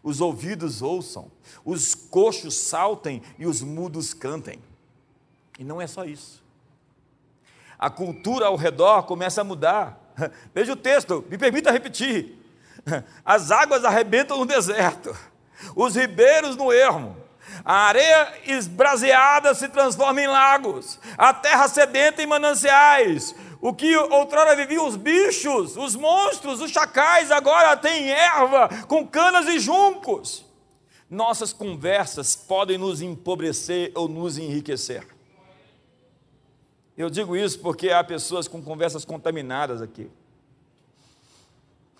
os ouvidos ouçam, os coxos saltem e os mudos cantem. E não é só isso. A cultura ao redor começa a mudar. Veja o texto, me permita repetir. As águas arrebentam no deserto, os ribeiros no ermo, a areia esbraseada se transforma em lagos, a terra sedenta em mananciais. O que outrora viviam os bichos, os monstros, os chacais, agora tem erva com canas e juncos. Nossas conversas podem nos empobrecer ou nos enriquecer. Eu digo isso porque há pessoas com conversas contaminadas aqui.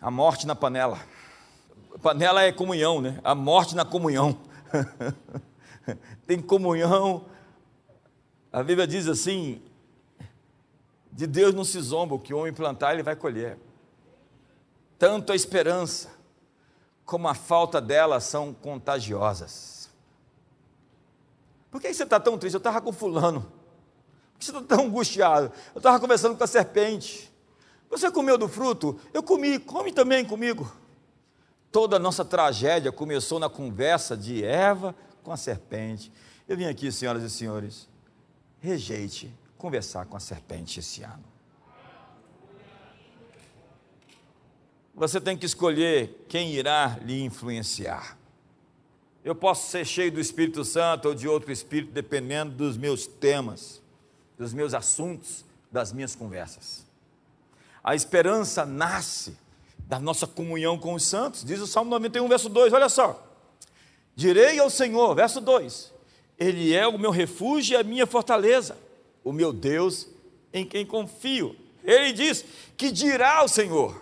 A morte na panela. Panela é comunhão, né? A morte na comunhão. Tem comunhão. A Bíblia diz assim: de Deus não se zomba, o que o homem plantar, ele vai colher. Tanto a esperança como a falta dela são contagiosas. Por que você está tão triste? Eu estava com fulano. Por que você está tão angustiado? Eu estava conversando com a serpente. Você comeu do fruto? Eu comi, come também comigo. Toda a nossa tragédia começou na conversa de Eva com a serpente. Eu vim aqui, senhoras e senhores, rejeite conversar com a serpente esse ano. Você tem que escolher quem irá lhe influenciar. Eu posso ser cheio do Espírito Santo ou de outro Espírito, dependendo dos meus temas, dos meus assuntos, das minhas conversas. A esperança nasce da nossa comunhão com os santos. Diz o Salmo 91, verso 2, olha só. Direi ao Senhor, verso 2: Ele é o meu refúgio e a minha fortaleza, o meu Deus em quem confio. Ele diz que dirá ao Senhor,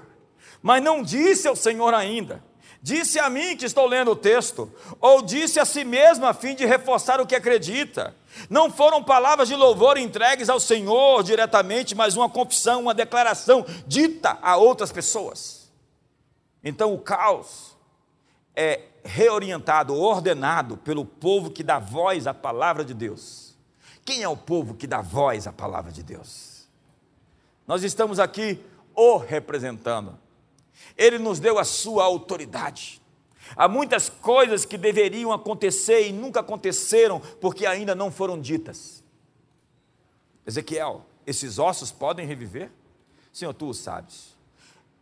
mas não disse ao Senhor ainda. Disse a mim que estou lendo o texto, ou disse a si mesmo a fim de reforçar o que acredita. Não foram palavras de louvor entregues ao Senhor diretamente, mas uma confissão, uma declaração dita a outras pessoas. Então o caos é reorientado, ordenado pelo povo que dá voz à palavra de Deus. Quem é o povo que dá voz à palavra de Deus? Nós estamos aqui o representando. Ele nos deu a sua autoridade. Há muitas coisas que deveriam acontecer e nunca aconteceram porque ainda não foram ditas. Ezequiel, esses ossos podem reviver? Senhor, tu o sabes.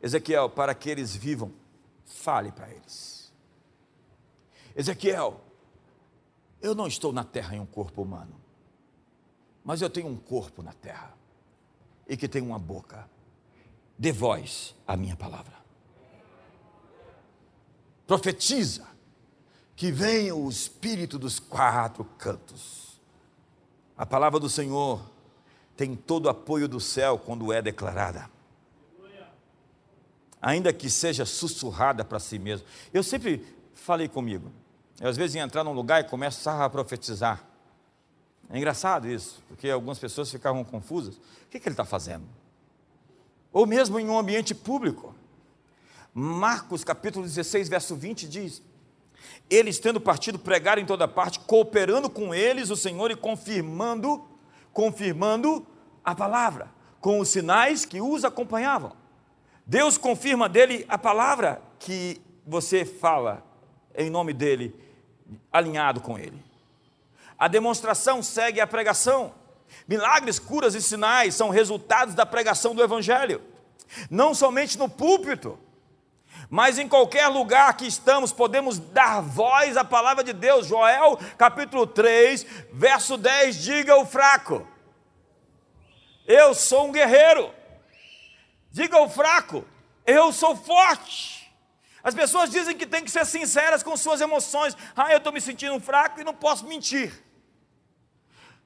Ezequiel, para que eles vivam, fale para eles. Ezequiel, eu não estou na terra em um corpo humano, mas eu tenho um corpo na terra e que tem uma boca. Dê voz à minha palavra. Profetiza que venha o Espírito dos quatro cantos. A palavra do Senhor tem todo o apoio do céu quando é declarada. Ainda que seja sussurrada para si mesmo. Eu sempre falei comigo, eu, às vezes ia entrar num lugar e começar a profetizar. É engraçado isso, porque algumas pessoas ficavam confusas. O que, que ele está fazendo? Ou mesmo em um ambiente público. Marcos capítulo 16, verso 20 diz: Eles tendo partido pregaram em toda parte, cooperando com eles o Senhor e confirmando, confirmando a palavra, com os sinais que os acompanhavam. Deus confirma dele a palavra que você fala em nome dele, alinhado com ele. A demonstração segue a pregação. Milagres, curas e sinais são resultados da pregação do Evangelho. Não somente no púlpito, mas em qualquer lugar que estamos, podemos dar voz à palavra de Deus. Joel capítulo 3, verso 10: diga ao fraco, eu sou um guerreiro. Diga ao fraco, eu sou forte. As pessoas dizem que tem que ser sinceras com suas emoções. Ah, eu estou me sentindo fraco e não posso mentir.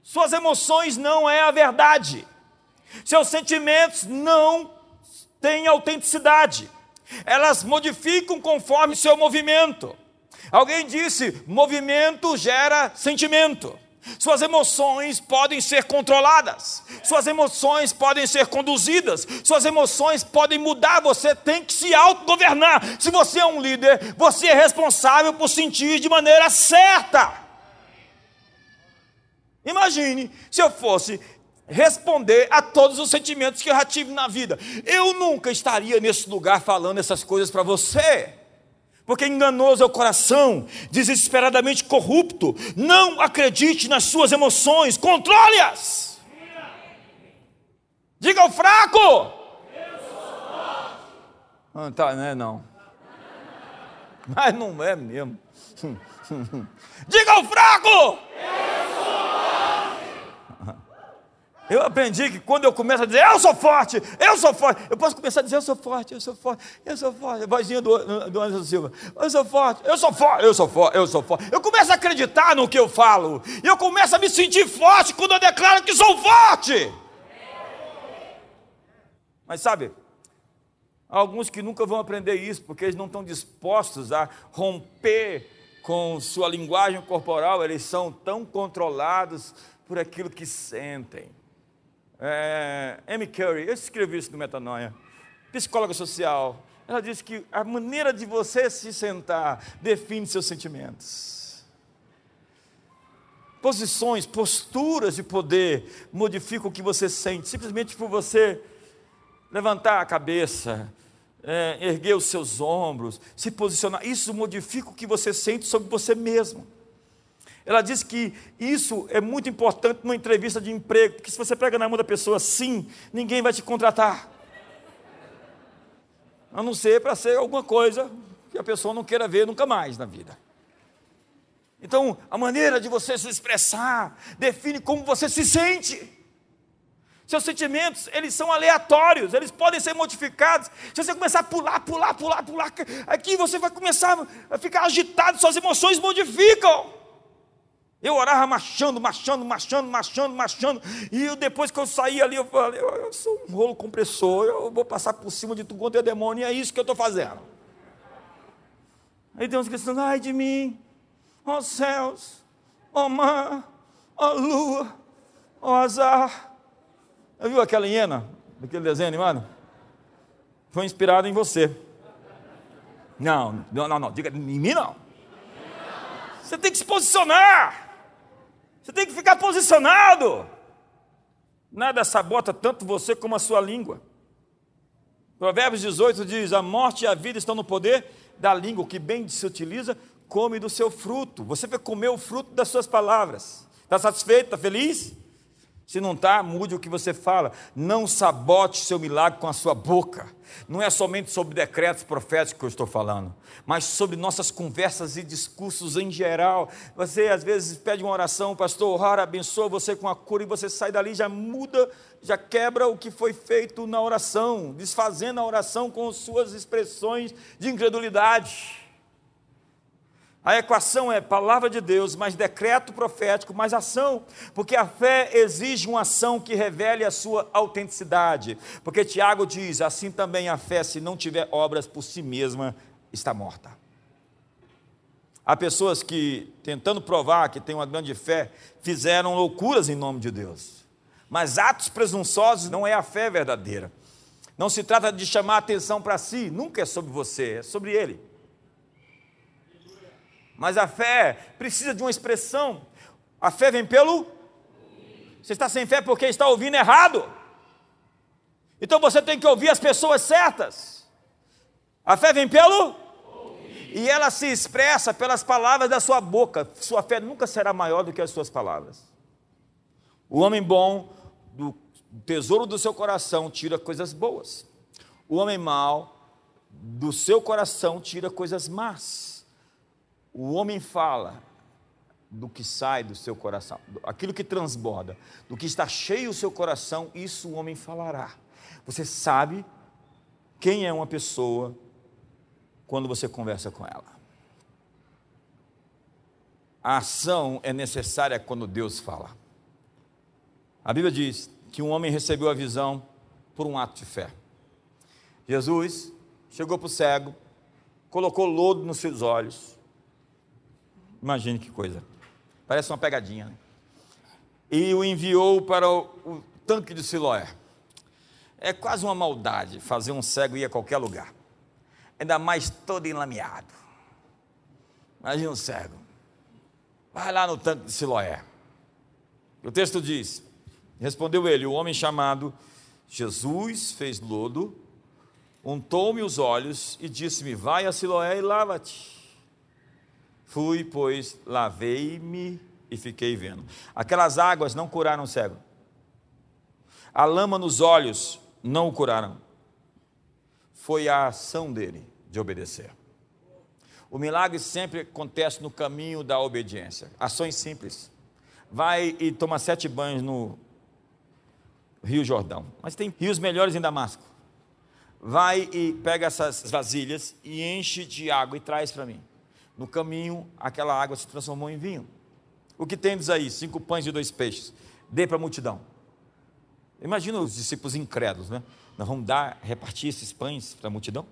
Suas emoções não é a verdade. Seus sentimentos não têm autenticidade. Elas modificam conforme seu movimento. Alguém disse: movimento gera sentimento. Suas emoções podem ser controladas, suas emoções podem ser conduzidas, suas emoções podem mudar. Você tem que se autogovernar. Se você é um líder, você é responsável por sentir de maneira certa. Imagine se eu fosse responder a todos os sentimentos que eu já tive na vida. Eu nunca estaria nesse lugar falando essas coisas para você. Porque enganoso é o coração, desesperadamente corrupto. Não acredite nas suas emoções, controle-as. Diga ao fraco. Eu sou forte. Ah, tá, não é não. Mas não é mesmo. Diga ao fraco. Eu eu aprendi que quando eu começo a dizer, eu sou forte, eu sou forte, eu posso começar a dizer, eu sou forte, eu sou forte, eu sou forte. A vozinha do, do Anderson Silva, eu sou forte, eu sou forte, eu sou forte, eu sou forte. Eu começo a acreditar no que eu falo, e eu começo a me sentir forte quando eu declaro que sou forte. Mas sabe, há alguns que nunca vão aprender isso, porque eles não estão dispostos a romper com sua linguagem corporal, eles são tão controlados por aquilo que sentem. É, Amy Curry, eu escrevi isso no Metanoia, psicóloga social. Ela disse que a maneira de você se sentar define seus sentimentos. Posições, posturas de poder modificam o que você sente, simplesmente por você levantar a cabeça, é, erguer os seus ombros, se posicionar. Isso modifica o que você sente sobre você mesmo. Ela diz que isso é muito importante numa entrevista de emprego, porque se você pega na mão da pessoa sim, ninguém vai te contratar. A não ser para ser alguma coisa que a pessoa não queira ver nunca mais na vida. Então, a maneira de você se expressar define como você se sente. Seus sentimentos, eles são aleatórios, eles podem ser modificados. Se você começar a pular, pular, pular, pular, aqui você vai começar a ficar agitado, suas emoções modificam. Eu orava marchando, marchando, marchando, marchando, marchando. E eu, depois que eu saí ali, eu falei, eu sou um rolo compressor, eu vou passar por cima de tudo quanto é demônio, e é isso que eu estou fazendo. Aí Deus gritando, ai de mim, ó céus, ó mar, ó lua, ó azar. Já viu aquela hiena, aquele desenho animado? Foi inspirado em você. Não, não, não, diga em mim não. Você tem que se posicionar. Você tem que ficar posicionado. Nada sabota tanto você como a sua língua. Provérbios 18 diz: A morte e a vida estão no poder da língua, o que bem se utiliza, come do seu fruto. Você vai comer o fruto das suas palavras. Está satisfeito? Está feliz? Se não está, mude o que você fala. Não sabote seu milagre com a sua boca. Não é somente sobre decretos proféticos que eu estou falando, mas sobre nossas conversas e discursos em geral. Você às vezes pede uma oração, pastor, ora, abençoa você com a cura, e você sai dali já muda, já quebra o que foi feito na oração, desfazendo a oração com suas expressões de incredulidade. A equação é palavra de Deus, mais decreto profético, mais ação, porque a fé exige uma ação que revele a sua autenticidade. Porque Tiago diz: assim também a fé, se não tiver obras por si mesma, está morta. Há pessoas que, tentando provar que têm uma grande fé, fizeram loucuras em nome de Deus. Mas atos presunçosos não é a fé verdadeira. Não se trata de chamar atenção para si, nunca é sobre você, é sobre Ele. Mas a fé precisa de uma expressão. A fé vem pelo. Você está sem fé porque está ouvindo errado. Então você tem que ouvir as pessoas certas. A fé vem pelo. E ela se expressa pelas palavras da sua boca. Sua fé nunca será maior do que as suas palavras. O homem bom, do tesouro do seu coração, tira coisas boas. O homem mau, do seu coração, tira coisas más. O homem fala do que sai do seu coração, aquilo que transborda, do que está cheio o seu coração, isso o homem falará. Você sabe quem é uma pessoa quando você conversa com ela. A ação é necessária quando Deus fala. A Bíblia diz que um homem recebeu a visão por um ato de fé. Jesus chegou para o cego, colocou lodo nos seus olhos, Imagine que coisa. Parece uma pegadinha. Né? E o enviou para o, o tanque de Siloé. É quase uma maldade fazer um cego ir a qualquer lugar. Ainda mais todo enlameado. Imagina um cego. Vai lá no tanque de Siloé. O texto diz: Respondeu ele, o homem chamado Jesus fez lodo, untou-me os olhos e disse-me: Vai a Siloé e lava-te. Fui, pois, lavei-me e fiquei vendo. Aquelas águas não curaram o cego. A lama nos olhos não o curaram. Foi a ação dele de obedecer. O milagre sempre acontece no caminho da obediência. Ações simples. Vai e toma sete banhos no Rio Jordão. Mas tem rios melhores em Damasco. Vai e pega essas vasilhas e enche de água e traz para mim. No caminho, aquela água se transformou em vinho. O que tendes aí? Cinco pães e dois peixes. Dê para a multidão. Imagina os discípulos incrédulos, né? Nós vamos dar, repartir esses pães para a multidão?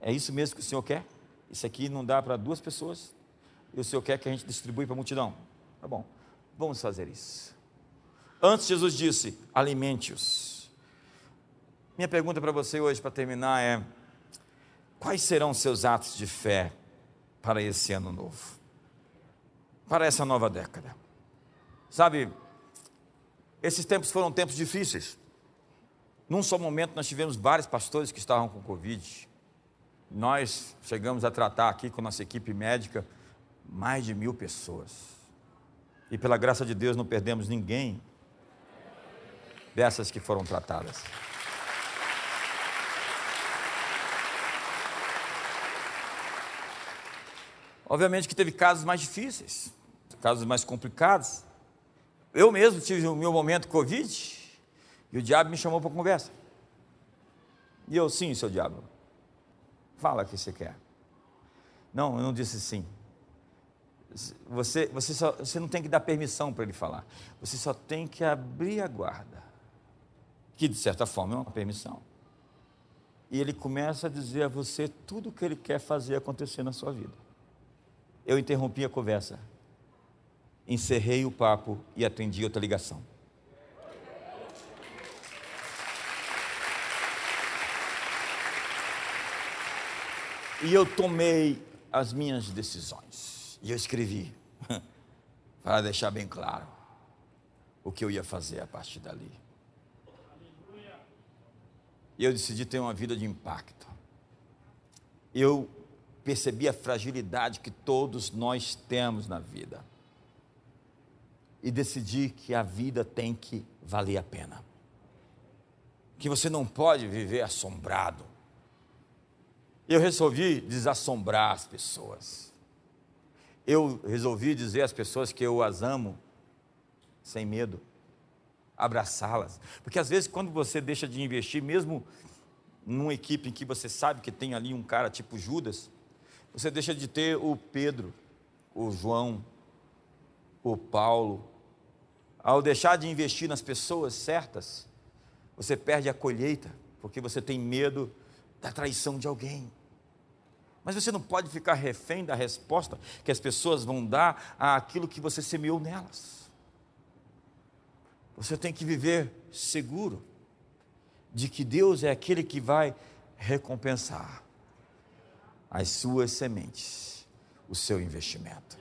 É isso mesmo que o Senhor quer? Isso aqui não dá para duas pessoas? E o Senhor quer que a gente distribua para a multidão? Tá bom, vamos fazer isso. Antes, Jesus disse: alimente-os. Minha pergunta para você hoje, para terminar, é: quais serão seus atos de fé para esse ano novo, para essa nova década. Sabe, esses tempos foram tempos difíceis. Num só momento nós tivemos vários pastores que estavam com Covid. Nós chegamos a tratar aqui com nossa equipe médica mais de mil pessoas. E pela graça de Deus não perdemos ninguém dessas que foram tratadas. Obviamente que teve casos mais difíceis, casos mais complicados. Eu mesmo tive o meu momento Covid e o diabo me chamou para conversa. E eu, sim, seu diabo, fala o que você quer. Não, eu não disse sim. Você, você, só, você não tem que dar permissão para ele falar. Você só tem que abrir a guarda. Que, de certa forma, é uma permissão. E ele começa a dizer a você tudo o que ele quer fazer acontecer na sua vida eu interrompi a conversa, encerrei o papo e atendi outra ligação. E eu tomei as minhas decisões. E eu escrevi, para deixar bem claro o que eu ia fazer a partir dali. E eu decidi ter uma vida de impacto. Eu percebi a fragilidade que todos nós temos na vida. e decidir que a vida tem que valer a pena. Que você não pode viver assombrado. Eu resolvi desassombrar as pessoas. Eu resolvi dizer às pessoas que eu as amo sem medo, abraçá-las. Porque às vezes, quando você deixa de investir, mesmo numa equipe em que você sabe que tem ali um cara tipo Judas, você deixa de ter o Pedro, o João, o Paulo. Ao deixar de investir nas pessoas certas, você perde a colheita, porque você tem medo da traição de alguém. Mas você não pode ficar refém da resposta que as pessoas vão dar àquilo que você semeou nelas. Você tem que viver seguro de que Deus é aquele que vai recompensar as suas sementes, o seu investimento.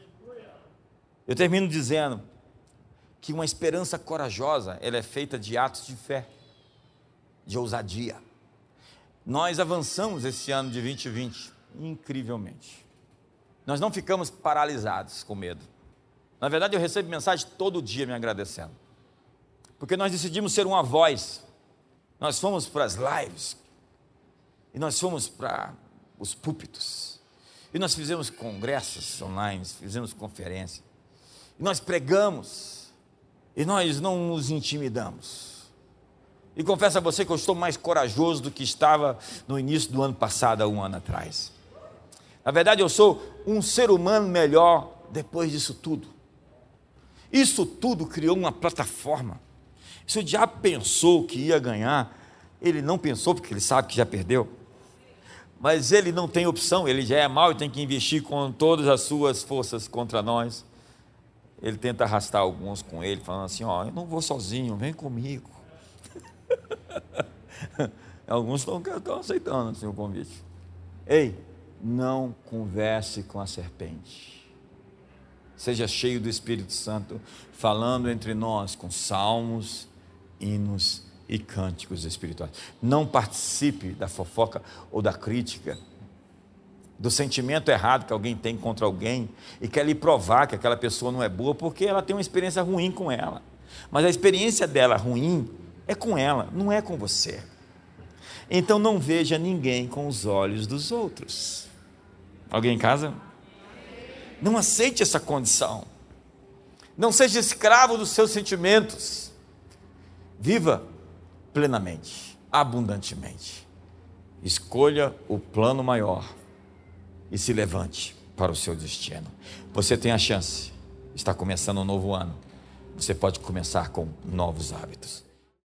Eu termino dizendo que uma esperança corajosa, ela é feita de atos de fé, de ousadia. Nós avançamos esse ano de 2020 incrivelmente. Nós não ficamos paralisados com medo. Na verdade, eu recebo mensagem todo dia me agradecendo. Porque nós decidimos ser uma voz. Nós fomos para as lives. E nós fomos para os púlpitos. E nós fizemos congressos online, fizemos conferência. E nós pregamos. E nós não nos intimidamos. E confesso a você que eu estou mais corajoso do que estava no início do ano passado, há um ano atrás. Na verdade, eu sou um ser humano melhor depois disso tudo. Isso tudo criou uma plataforma. Se o diabo pensou que ia ganhar, ele não pensou porque ele sabe que já perdeu. Mas ele não tem opção, ele já é mau e tem que investir com todas as suas forças contra nós. Ele tenta arrastar alguns com ele, falando assim: Ó, eu não vou sozinho, vem comigo. alguns estão, estão aceitando assim, o convite. Ei, não converse com a serpente. Seja cheio do Espírito Santo, falando entre nós com salmos, hinos e cânticos espirituais. Não participe da fofoca ou da crítica, do sentimento errado que alguém tem contra alguém e quer lhe provar que aquela pessoa não é boa porque ela tem uma experiência ruim com ela. Mas a experiência dela ruim é com ela, não é com você. Então não veja ninguém com os olhos dos outros. Alguém em casa? Não aceite essa condição. Não seja escravo dos seus sentimentos. Viva plenamente, abundantemente. Escolha o plano maior e se levante para o seu destino. Você tem a chance. Está começando um novo ano. Você pode começar com novos hábitos.